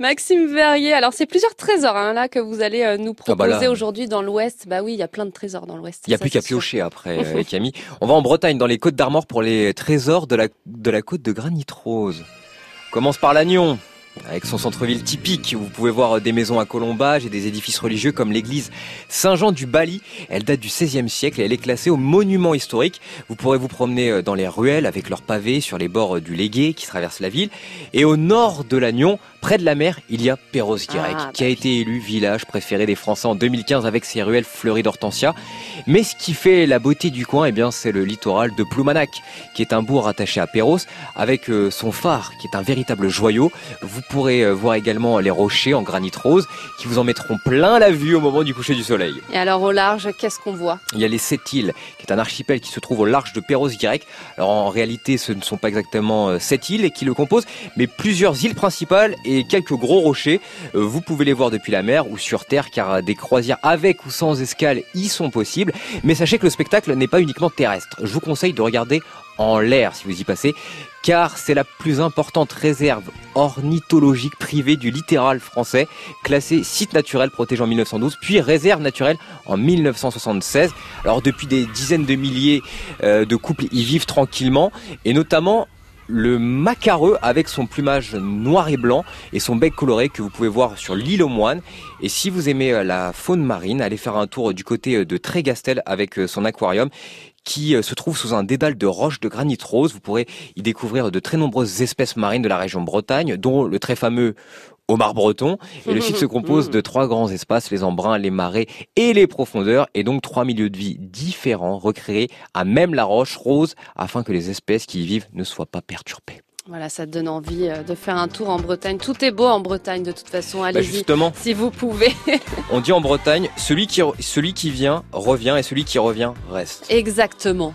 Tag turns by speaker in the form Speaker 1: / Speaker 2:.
Speaker 1: Maxime Verrier, alors c'est plusieurs trésors hein, là que vous allez euh, nous
Speaker 2: Ah bah
Speaker 1: proposer aujourd'hui dans l'Ouest. Bah oui, il y a plein de trésors dans l'Ouest.
Speaker 2: Il n'y a
Speaker 1: ça,
Speaker 2: plus qu'à piocher après, euh, Camille. On va en Bretagne, dans les Côtes d'Armor, pour les trésors de la, de la côte de Granit Rose. On commence par l'Agnon, avec son centre-ville typique. Vous pouvez voir des maisons à colombage et des édifices religieux comme l'église Saint-Jean du Bali. Elle date du XVIe siècle et elle est classée au monument historique. Vous pourrez vous promener euh, dans les ruelles avec leurs pavés sur les bords euh, du Légué qui traverse la ville. Et au nord de l'Agnon, près de la mer, il y a Perros-Guirec,
Speaker 1: Ah,
Speaker 2: qui a
Speaker 1: bah
Speaker 2: été élu village préféré des Français en 2015 avec ses ruelles fleuries d'hortensia. Mais ce qui fait la beauté du coin, eh bien, c'est le littoral de Ploumanac, qui est un bourg attaché à Perros, avec euh, son phare, qui est un véritable joyau. Vous pourrez euh, voir également les rochers en granit rose, qui vous en mettront plein la vue au moment du coucher du soleil.
Speaker 1: Et alors au large, qu'est-ce qu'on voit?
Speaker 2: Il y a les sept îles, qui est un archipel qui se trouve au large de Perros-Guirec. Alors en réalité, ce ne sont pas exactement euh, sept îles qui le composent, mais plusieurs îles principales et quelques gros rochers. Euh, Vous pouvez les voir depuis la mer ou sur terre, car des croisières avec ou sans escale y sont possibles. Mais sachez que le spectacle n'est pas uniquement terrestre. Je vous conseille de regarder en l'air si vous y passez, car c'est la plus importante réserve ornithologique privée du littoral français, classée site naturel protégé en 1912, puis réserve naturelle en 1976. Alors depuis des dizaines de milliers euh, de couples y vivent tranquillement, et notamment le macareux avec son plumage noir et blanc et son bec coloré que vous pouvez voir sur l'île aux moines. Et si vous aimez euh, la faune marine, allez faire un tour du côté euh, de Trégastel avec euh, son aquarium qui se trouve sous un dédale de roches de granit rose. Vous pourrez y découvrir de très nombreuses espèces marines de la région Bretagne, dont le très fameux homard breton. Et le site se compose de trois grands espaces, les embruns, les marais et les profondeurs, et donc trois milieux de vie différents, recréés à même la roche rose, afin que les espèces qui y vivent ne soient pas perturbées.
Speaker 1: Voilà, ça te donne envie euh, de faire un tour en Bretagne. Tout est beau en Bretagne de toute façon.
Speaker 2: Bah,
Speaker 1: Allez-y.
Speaker 2: justement,
Speaker 1: si vous pouvez.
Speaker 2: on dit en Bretagne, celui qui, celui qui vient revient et celui qui revient reste.
Speaker 1: Exactement.